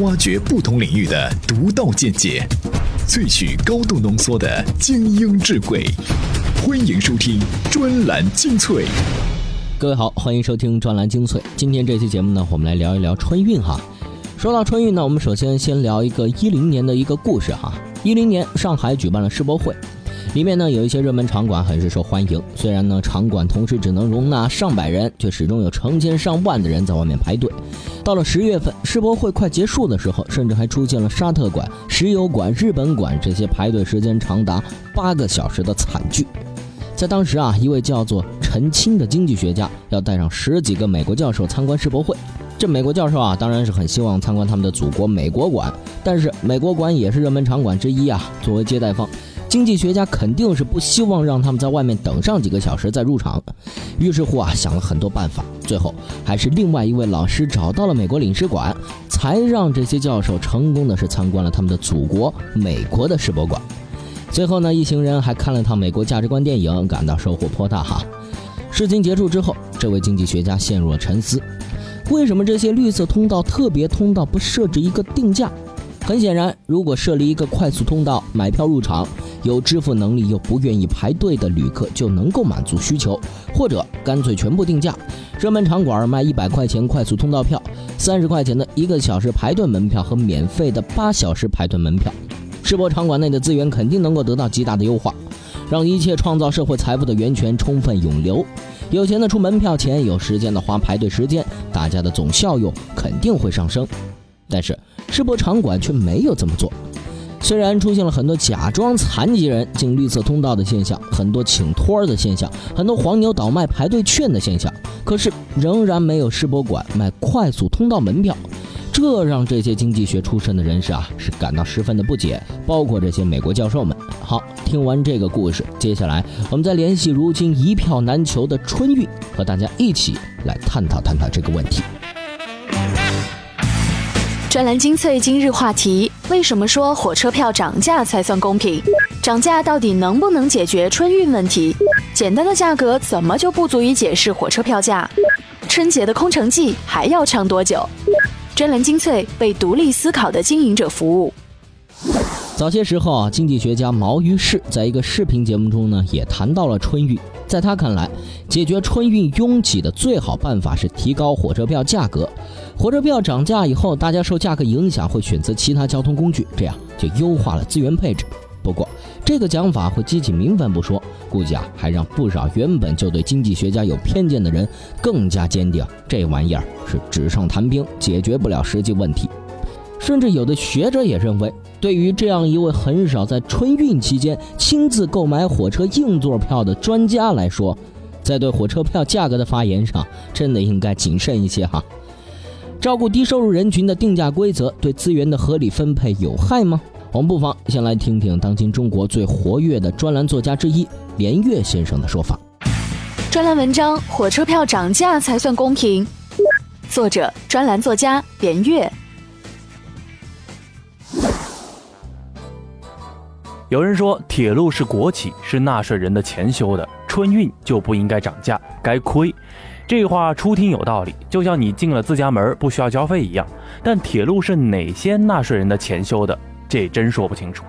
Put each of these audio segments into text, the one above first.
挖掘不同领域的独到见解，萃取高度浓缩的精英智慧。欢迎收听专栏精粹。各位好，欢迎收听专栏精粹。今天这期节目呢，我们来聊一聊春运哈。说到春运呢，我们首先先聊一个一零年的一个故事哈。一零年，上海举办了世博会。里面呢有一些热门场馆很是受欢迎，虽然呢场馆同时只能容纳上百人，却始终有成千上万的人在外面排队。到了十月份，世博会快结束的时候，甚至还出现了沙特馆、石油馆、日本馆这些排队时间长达八个小时的惨剧。在当时啊，一位叫做陈清的经济学家要带上十几个美国教授参观世博会。这美国教授啊，当然是很希望参观他们的祖国美国馆，但是美国馆也是热门场馆之一啊，作为接待方。经济学家肯定是不希望让他们在外面等上几个小时再入场，于是乎啊想了很多办法，最后还是另外一位老师找到了美国领事馆，才让这些教授成功的是参观了他们的祖国美国的世博馆。最后呢，一行人还看了趟美国价值观电影，感到收获颇大哈。事情结束之后，这位经济学家陷入了沉思：为什么这些绿色通道、特别通道不设置一个定价？很显然，如果设立一个快速通道，买票入场。有支付能力又不愿意排队的旅客就能够满足需求，或者干脆全部定价，热门场馆卖一百块钱快速通道票，三十块钱的一个小时排队门票和免费的八小时排队门票，世博场馆内的资源肯定能够得到极大的优化，让一切创造社会财富的源泉充分涌流。有钱的出门票钱，有时间的花排队时间，大家的总效用肯定会上升。但是世博场馆却没有这么做。虽然出现了很多假装残疾人进绿色通道的现象，很多请托儿的现象，很多黄牛倒卖排队券的现象，可是仍然没有世博馆卖快速通道门票，这让这些经济学出身的人士啊是感到十分的不解，包括这些美国教授们。好，听完这个故事，接下来我们再联系如今一票难求的春运，和大家一起来探讨探讨这个问题。专栏精粹今日话题：为什么说火车票涨价才算公平？涨价到底能不能解决春运问题？简单的价格怎么就不足以解释火车票价？春节的空城计还要唱多久？专栏精粹为独立思考的经营者服务。早些时候啊，经济学家毛于轼在一个视频节目中呢，也谈到了春运。在他看来，解决春运拥挤的最好办法是提高火车票价格。火车票涨价以后，大家受价格影响会选择其他交通工具，这样就优化了资源配置。不过，这个讲法会激起民愤不说，估计啊还让不少原本就对经济学家有偏见的人更加坚定，这玩意儿是纸上谈兵，解决不了实际问题。甚至有的学者也认为。对于这样一位很少在春运期间亲自购买火车硬座票的专家来说，在对火车票价格的发言上，真的应该谨慎一些哈。照顾低收入人群的定价规则对资源的合理分配有害吗？我们不妨先来听听当今中国最活跃的专栏作家之一连岳先生的说法。专栏文章：火车票涨价才算公平。作者：专栏作家连岳。有人说铁路是国企，是纳税人的钱修的，春运就不应该涨价，该亏。这话初听有道理，就像你进了自家门不需要交费一样。但铁路是哪些纳税人的钱修的？这真说不清楚。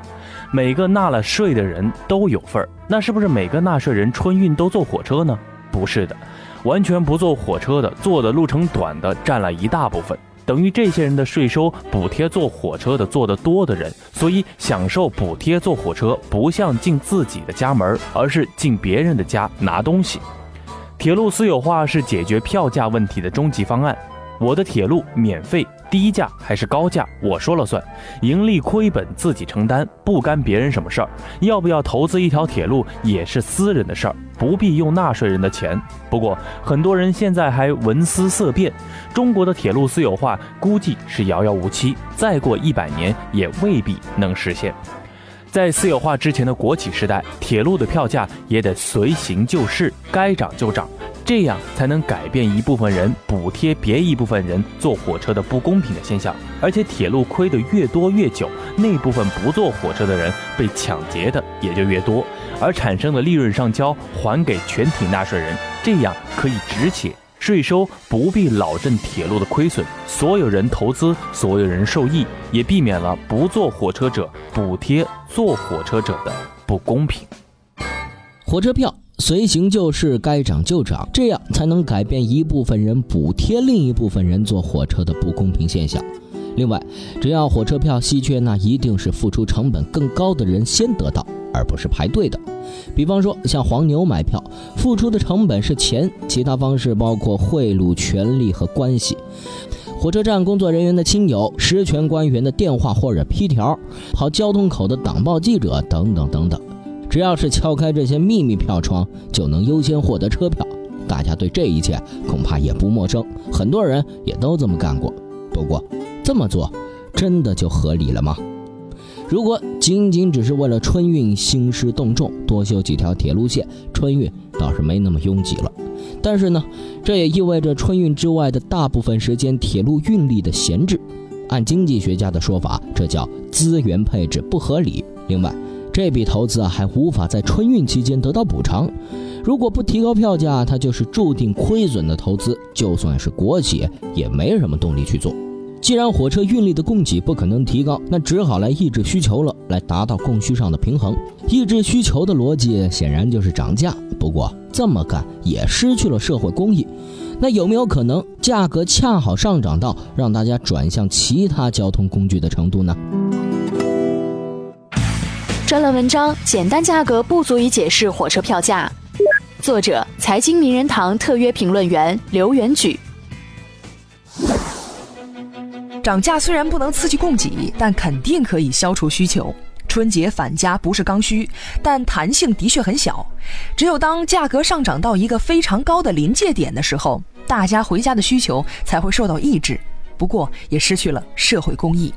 每个纳了税的人都有份儿，那是不是每个纳税人春运都坐火车呢？不是的，完全不坐火车的，坐的路程短的占了一大部分。等于这些人的税收补贴坐火车的坐得多的人，所以享受补贴坐火车不像进自己的家门，而是进别人的家拿东西。铁路私有化是解决票价问题的终极方案。我的铁路免费，低价还是高价，我说了算，盈利亏本自己承担，不干别人什么事儿。要不要投资一条铁路也是私人的事儿，不必用纳税人的钱。不过很多人现在还闻思色变，中国的铁路私有化估计是遥遥无期，再过一百年也未必能实现。在私有化之前的国企时代，铁路的票价也得随行就市，该涨就涨。这样才能改变一部分人补贴别一部分人坐火车的不公平的现象，而且铁路亏得越多越久，那部分不坐火车的人被抢劫的也就越多，而产生的利润上交还给全体纳税人，这样可以止血。税收不必老挣铁路的亏损，所有人投资，所有人受益，也避免了不坐火车者补贴坐火车者的不公平。火车票随行就市，该涨就涨，这样才能改变一部分人补贴另一部分人坐火车的不公平现象。另外，只要火车票稀缺，那一定是付出成本更高的人先得到，而不是排队的。比方说，像黄牛买票，付出的成本是钱，其他方式包括贿赂、权力和关系。火车站工作人员的亲友、实权官员的电话或者批条、跑交通口的党报记者等等等等，只要是敲开这些秘密票窗，就能优先获得车票。大家对这一切恐怕也不陌生，很多人也都这么干过。不过，这么做真的就合理了吗？如果仅仅只是为了春运兴师动众，多修几条铁路线，春运倒是没那么拥挤了。但是呢，这也意味着春运之外的大部分时间铁路运力的闲置。按经济学家的说法，这叫资源配置不合理。另外，这笔投资啊还无法在春运期间得到补偿。如果不提高票价，它就是注定亏损的投资。就算是国企，也没什么动力去做。既然火车运力的供给不可能提高，那只好来抑制需求了，来达到供需上的平衡。抑制需求的逻辑显然就是涨价。不过这么干也失去了社会公益。那有没有可能价格恰好上涨到让大家转向其他交通工具的程度呢？专栏文章：简单价格不足以解释火车票价。作者：财经名人堂特约评论员刘元举。涨价虽然不能刺激供给，但肯定可以消除需求。春节返家不是刚需，但弹性的确很小。只有当价格上涨到一个非常高的临界点的时候，大家回家的需求才会受到抑制。不过也失去了社会公益。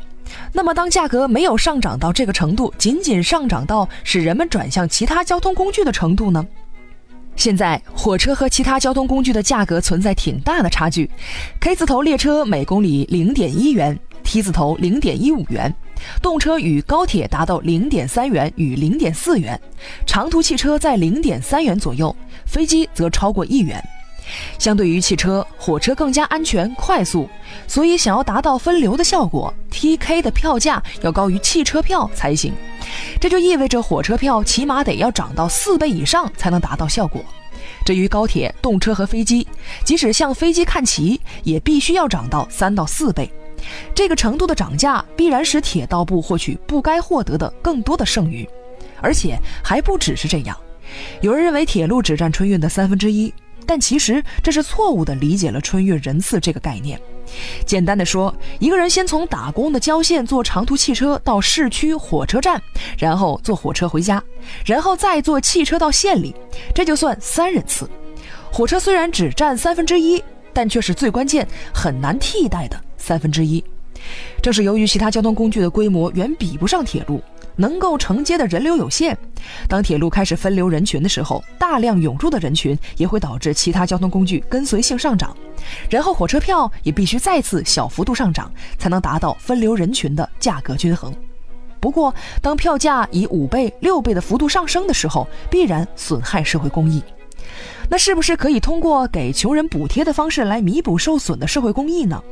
那么当价格没有上涨到这个程度，仅仅上涨到使人们转向其他交通工具的程度呢？现在火车和其他交通工具的价格存在挺大的差距，K 字头列车每公里零点一元，T 字头零点一五元，动车与高铁达到零点三元与零点四元，长途汽车在零点三元左右，飞机则超过一元。相对于汽车，火车更加安全快速，所以想要达到分流的效果 P K 的票价要高于汽车票才行。这就意味着火车票起码得要涨到四倍以上才能达到效果。至于高铁、动车和飞机，即使向飞机看齐，也必须要涨到三到四倍。这个程度的涨价，必然使铁道部获取不该获得的更多的剩余，而且还不只是这样。有人认为铁路只占春运的三分之一。但其实这是错误的理解了春运人次这个概念。简单的说，一个人先从打工的郊县坐长途汽车到市区火车站，然后坐火车回家，然后再坐汽车到县里，这就算三人次。火车虽然只占三分之一，但却是最关键、很难替代的三分之一。正是由于其他交通工具的规模远比不上铁路。能够承接的人流有限，当铁路开始分流人群的时候，大量涌入的人群也会导致其他交通工具跟随性上涨，然后火车票也必须再次小幅度上涨，才能达到分流人群的价格均衡。不过，当票价以五倍、六倍的幅度上升的时候，必然损害社会公益。那是不是可以通过给穷人补贴的方式来弥补受损的社会公益呢？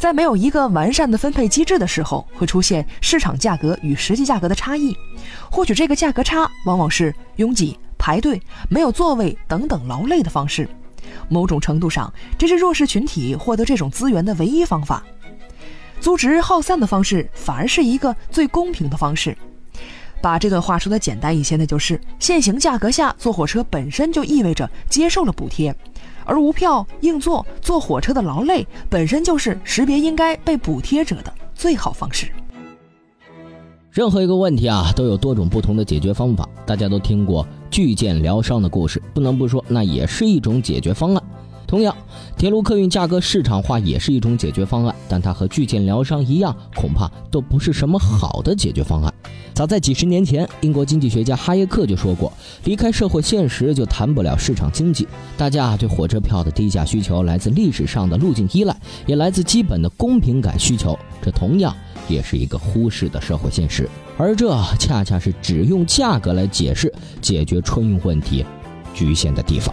在没有一个完善的分配机制的时候，会出现市场价格与实际价格的差异。获取这个价格差，往往是拥挤、排队、没有座位等等劳累的方式。某种程度上，这是弱势群体获得这种资源的唯一方法。租值耗散的方式，反而是一个最公平的方式。把这段话说的简单一些，那就是现行价格下坐火车本身就意味着接受了补贴。而无票硬座坐火车的劳累，本身就是识别应该被补贴者的最好方式。任何一个问题啊，都有多种不同的解决方法。大家都听过巨舰疗伤的故事，不能不说，那也是一种解决方案。同样，铁路客运价格市场化也是一种解决方案，但它和巨舰疗伤一样，恐怕都不是什么好的解决方案。早在几十年前，英国经济学家哈耶克就说过：“离开社会现实，就谈不了市场经济。”大家对火车票的低价需求，来自历史上的路径依赖，也来自基本的公平感需求。这同样也是一个忽视的社会现实，而这恰恰是只用价格来解释解决春运问题局限的地方。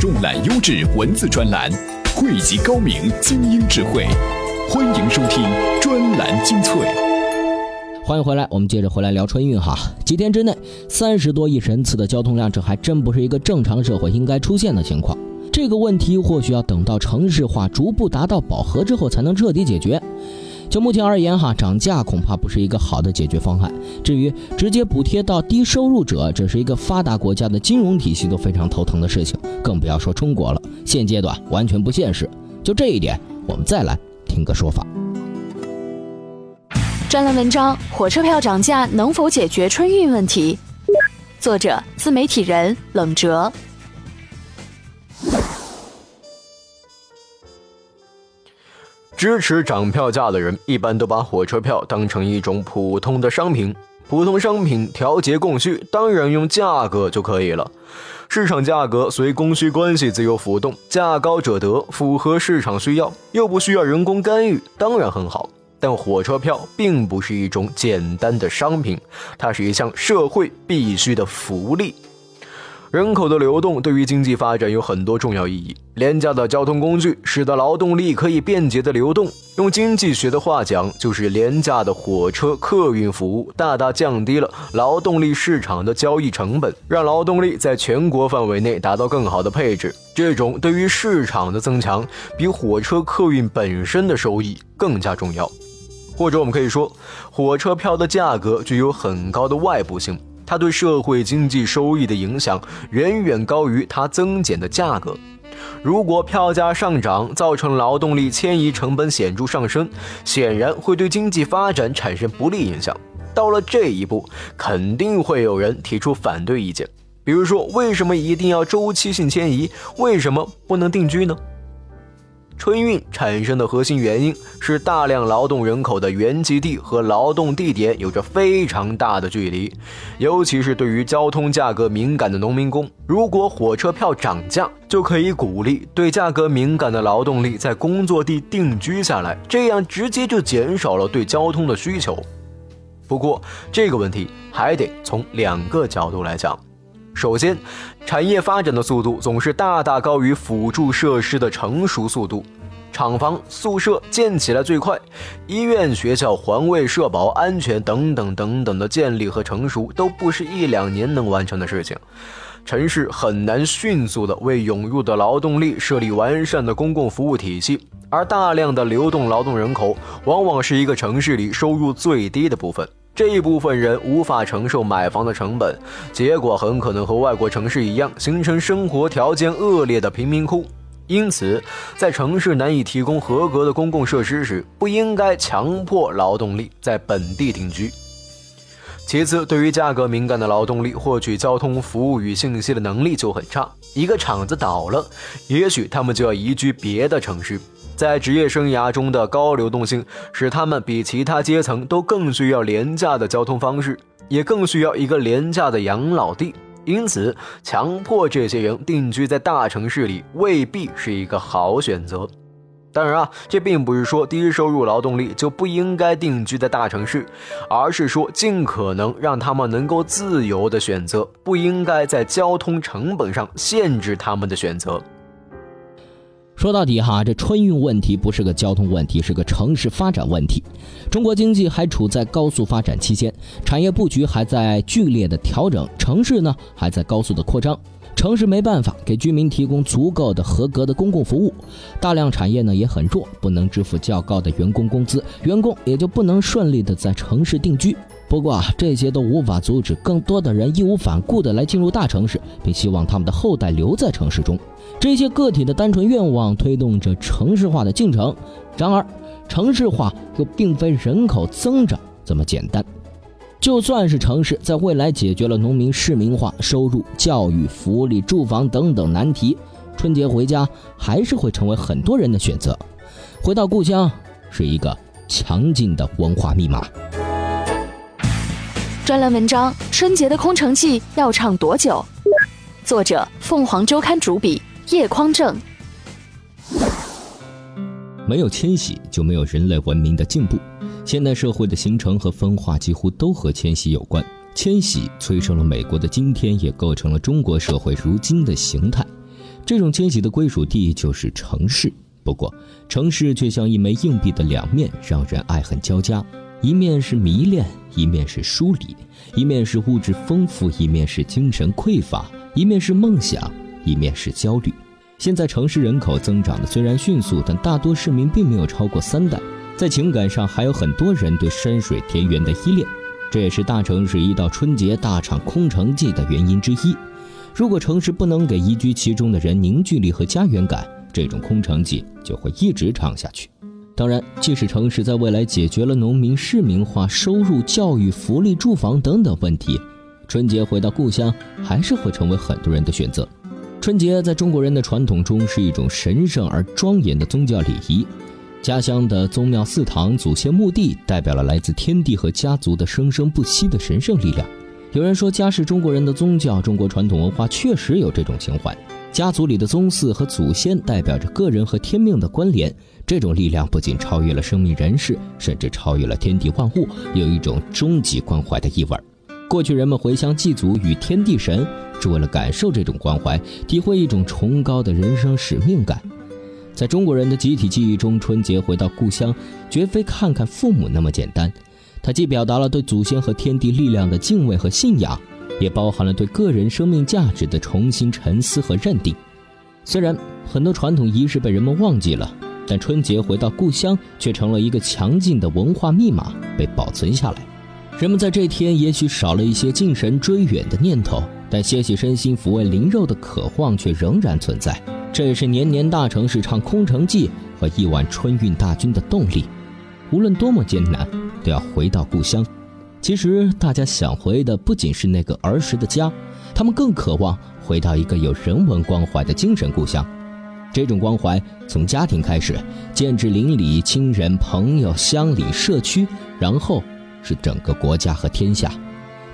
重揽优质文字专栏，汇集高明精英智慧。欢迎收听专栏精粹。欢迎回来，我们接着回来聊春运哈。几天之内，三十多亿人次的交通量，这还真不是一个正常社会应该出现的情况。这个问题或许要等到城市化逐步达到饱和之后，才能彻底解决。就目前而言，哈，涨价恐怕不是一个好的解决方案。至于直接补贴到低收入者，这是一个发达国家的金融体系都非常头疼的事情，更不要说中国了。现阶段完全不现实。就这一点，我们再来听个说法。专栏文章：火车票涨价能否解决春运问题？作者：自媒体人冷哲。支持涨票价的人一般都把火车票当成一种普通的商品，普通商品调节供需，当然用价格就可以了。市场价格随供需关系自由浮动，价高者得，符合市场需要，又不需要人工干预，当然很好。但火车票并不是一种简单的商品，它是一项社会必须的福利。人口的流动对于经济发展有很多重要意义。廉价的交通工具使得劳动力可以便捷的流动。用经济学的话讲，就是廉价的火车客运服务大大降低了劳动力市场的交易成本，让劳动力在全国范围内达到更好的配置。这种对于市场的增强，比火车客运本身的收益更加重要。或者我们可以说，火车票的价格具有很高的外部性。它对社会经济收益的影响远远高于它增减的价格。如果票价上涨造成劳动力迁移成本显著上升，显然会对经济发展产生不利影响。到了这一步，肯定会有人提出反对意见，比如说，为什么一定要周期性迁移？为什么不能定居呢？春运产生的核心原因是大量劳动人口的原籍地和劳动地点有着非常大的距离，尤其是对于交通价格敏感的农民工，如果火车票涨价，就可以鼓励对价格敏感的劳动力在工作地定居下来，这样直接就减少了对交通的需求。不过这个问题还得从两个角度来讲。首先，产业发展的速度总是大大高于辅助设施的成熟速度。厂房、宿舍建起来最快，医院、学校、环卫、社保、安全等等等等的建立和成熟，都不是一两年能完成的事情。城市很难迅速的为涌入的劳动力设立完善的公共服务体系，而大量的流动劳动人口，往往是一个城市里收入最低的部分。这一部分人无法承受买房的成本，结果很可能和外国城市一样，形成生活条件恶劣的贫民窟。因此，在城市难以提供合格的公共设施时，不应该强迫劳动力在本地定居。其次，对于价格敏感的劳动力，获取交通服务与信息的能力就很差。一个厂子倒了，也许他们就要移居别的城市。在职业生涯中的高流动性，使他们比其他阶层都更需要廉价的交通方式，也更需要一个廉价的养老地。因此，强迫这些人定居在大城市里，未必是一个好选择。当然啊，这并不是说低收入劳动力就不应该定居在大城市，而是说尽可能让他们能够自由的选择，不应该在交通成本上限制他们的选择。说到底哈，这春运问题不是个交通问题，是个城市发展问题。中国经济还处在高速发展期间，产业布局还在剧烈的调整，城市呢还在高速的扩张。城市没办法给居民提供足够的合格的公共服务，大量产业呢也很弱，不能支付较高的员工工资，员工也就不能顺利的在城市定居。不过啊，这些都无法阻止更多的人义无反顾的来进入大城市，并希望他们的后代留在城市中。这些个体的单纯愿望推动着城市化的进程。然而，城市化又并非人口增长这么简单。就算是城市在未来解决了农民市民化、收入、教育、福利、住房等等难题，春节回家还是会成为很多人的选择。回到故乡是一个强劲的文化密码。专栏文章：春节的空城计要唱多久？作者：凤凰周刊主笔叶匡正。没有迁徙，就没有人类文明的进步。现代社会的形成和分化几乎都和迁徙有关。迁徙催生了美国的今天，也构成了中国社会如今的形态。这种迁徙的归属地就是城市。不过，城市却像一枚硬币的两面，让人爱恨交加。一面是迷恋，一面是疏离；一面是物质丰富，一面是精神匮乏；一面是梦想，一面是焦虑。现在城市人口增长的虽然迅速，但大多市民并没有超过三代。在情感上，还有很多人对山水田园的依恋，这也是大城市一到春节大唱空城计的原因之一。如果城市不能给移居其中的人凝聚力和家园感，这种空城计就会一直唱下去。当然，即使城市在未来解决了农民市民化、收入、教育、福利、住房等等问题，春节回到故乡还是会成为很多人的选择。春节在中国人的传统中是一种神圣而庄严的宗教礼仪，家乡的宗庙、祠堂、祖先墓地，代表了来自天地和家族的生生不息的神圣力量。有人说，家是中国人的宗教，中国传统文化确实有这种情怀。家族里的宗祠和祖先代表着个人和天命的关联，这种力量不仅超越了生命人世，甚至超越了天地万物，有一种终极关怀的意味儿。过去人们回乡祭祖与天地神，是为了感受这种关怀，体会一种崇高的人生使命感。在中国人的集体记忆中，春节回到故乡，绝非看看父母那么简单，它既表达了对祖先和天地力量的敬畏和信仰。也包含了对个人生命价值的重新沉思和认定。虽然很多传统仪式被人们忘记了，但春节回到故乡却成了一个强劲的文化密码，被保存下来。人们在这天也许少了一些敬神追远的念头，但歇息身心、抚慰灵肉的渴望却仍然存在。这也是年年大城市唱空城计和亿万春运大军的动力。无论多么艰难，都要回到故乡。其实，大家想回的不仅是那个儿时的家，他们更渴望回到一个有人文关怀的精神故乡。这种关怀从家庭开始，建至邻里、亲人、朋友、乡里、社区，然后是整个国家和天下。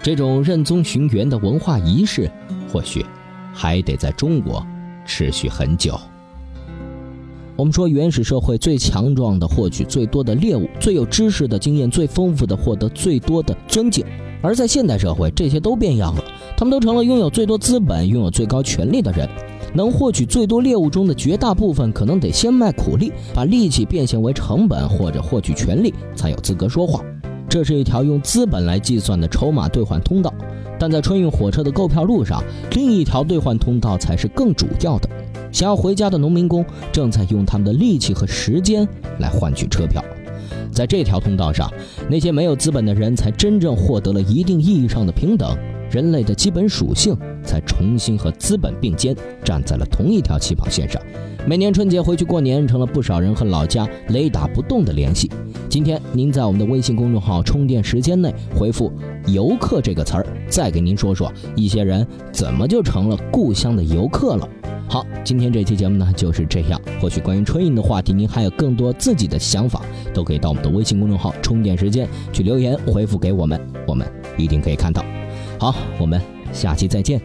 这种认宗寻源的文化仪式，或许还得在中国持续很久。我们说，原始社会最强壮的获取最多的猎物，最有知识的经验最丰富的获得最多的尊敬；而在现代社会，这些都变样了，他们都成了拥有最多资本、拥有最高权力的人。能获取最多猎物中的绝大部分，可能得先卖苦力，把力气变现为成本，或者获取权力，才有资格说话。这是一条用资本来计算的筹码兑换通道。但在春运火车的购票路上，另一条兑换通道才是更主要的。想要回家的农民工正在用他们的力气和时间来换取车票，在这条通道上，那些没有资本的人才真正获得了一定意义上的平等，人类的基本属性才重新和资本并肩，站在了同一条起跑线上。每年春节回去过年，成了不少人和老家雷打不动的联系。今天您在我们的微信公众号“充电时间”内回复“游客”这个词儿，再给您说说一些人怎么就成了故乡的游客了。好，今天这期节目呢就是这样。或许关于春运的话题，您还有更多自己的想法，都可以到我们的微信公众号“充电时间”去留言回复给我们，我们一定可以看到。好，我们下期再见。